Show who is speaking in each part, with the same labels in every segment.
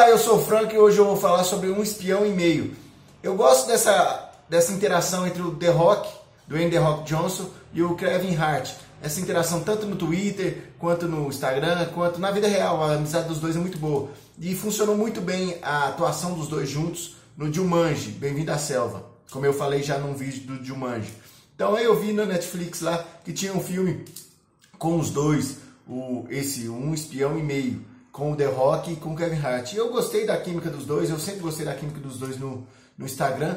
Speaker 1: Olá, eu sou o Frank e hoje eu vou falar sobre um espião e meio. Eu gosto dessa, dessa interação entre o The Rock, Dwayne The Rock Johnson, e o Kevin Hart. Essa interação tanto no Twitter, quanto no Instagram, quanto na vida real. A amizade dos dois é muito boa. E funcionou muito bem a atuação dos dois juntos no Jumanji, Bem-vindo à Selva. Como eu falei já num vídeo do Jumanji. Então aí eu vi na Netflix lá que tinha um filme com os dois, o, esse Um Espião e Meio com o The Rock e com o Kevin Hart. E eu gostei da química dos dois, eu sempre gostei da química dos dois no, no Instagram.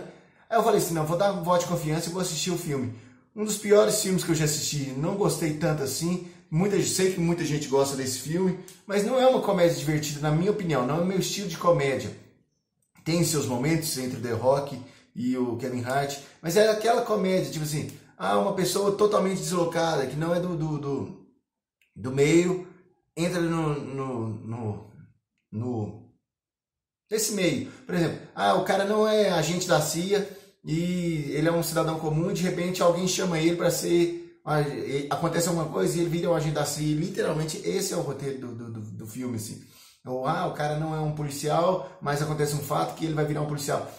Speaker 1: Aí eu falei assim, não, vou dar um voto de confiança e vou assistir o filme. Um dos piores filmes que eu já assisti, não gostei tanto assim. Muita, sei que muita gente gosta desse filme, mas não é uma comédia divertida, na minha opinião, não é o meu estilo de comédia. Tem seus momentos entre o The Rock e o Kevin Hart, mas é aquela comédia, tipo assim, ah, uma pessoa totalmente deslocada, que não é do, do, do, do meio, entra no, no, no, no nesse meio. Por exemplo, ah, o cara não é agente da CIA e ele é um cidadão comum e de repente alguém chama ele para ser acontece alguma coisa e ele vira um agente da CIA. Literalmente esse é o roteiro do, do, do filme assim. Ou ah, o cara não é um policial, mas acontece um fato que ele vai virar um policial.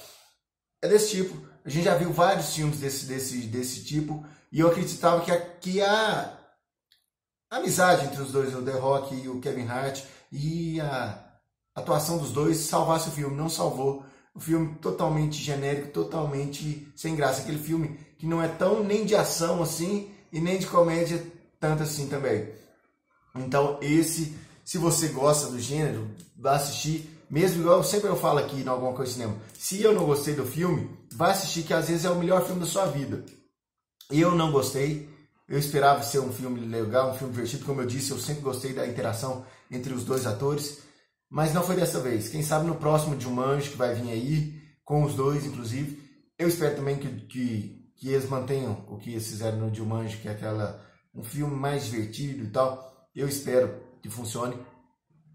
Speaker 1: É desse tipo. A gente já viu vários filmes desse, desse, desse tipo e eu acreditava que a, que a a amizade entre os dois, o The Rock e o Kevin Hart, e a atuação dos dois salvasse o filme. Não salvou. O filme totalmente genérico, totalmente sem graça. Aquele filme que não é tão nem de ação assim e nem de comédia tanto assim também. Então, esse, se você gosta do gênero, vá assistir. Mesmo igual sempre eu falo aqui em alguma coisa de cinema. Se eu não gostei do filme, vá assistir que às vezes é o melhor filme da sua vida. Eu não gostei, eu esperava ser um filme legal, um filme divertido, como eu disse, eu sempre gostei da interação entre os dois atores, mas não foi dessa vez. Quem sabe no próximo Jumanji que vai vir aí, com os dois, inclusive. Eu espero também que, que, que eles mantenham o que eles fizeram no Jumanji, que é aquela, um filme mais divertido e tal. Eu espero que funcione.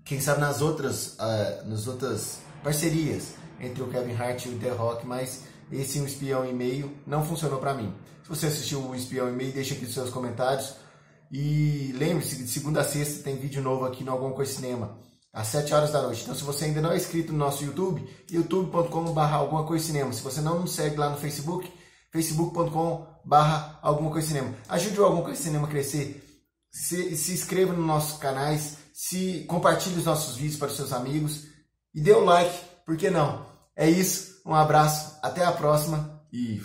Speaker 1: Quem sabe nas outras, uh, nas outras parcerias entre o Kevin Hart e o The Rock, mas esse um espião e meio não funcionou para mim. Se você assistiu o espião e meio, deixa aqui os seus comentários. E lembre-se de segunda a sexta tem vídeo novo aqui no Alguma Coisa Cinema, às 7 horas da noite. Então, se você ainda não é inscrito no nosso YouTube, youtube.com.br Alguma Coisa Cinema. Se você não nos segue lá no Facebook, facebook.com.br Alguma Coisa Cinema. Ajude o Alguma Coisa Cinema a crescer. Se, se inscreva nos nossos canais, se compartilhe os nossos vídeos para os seus amigos e dê o like, por que não? É isso, um abraço, até a próxima e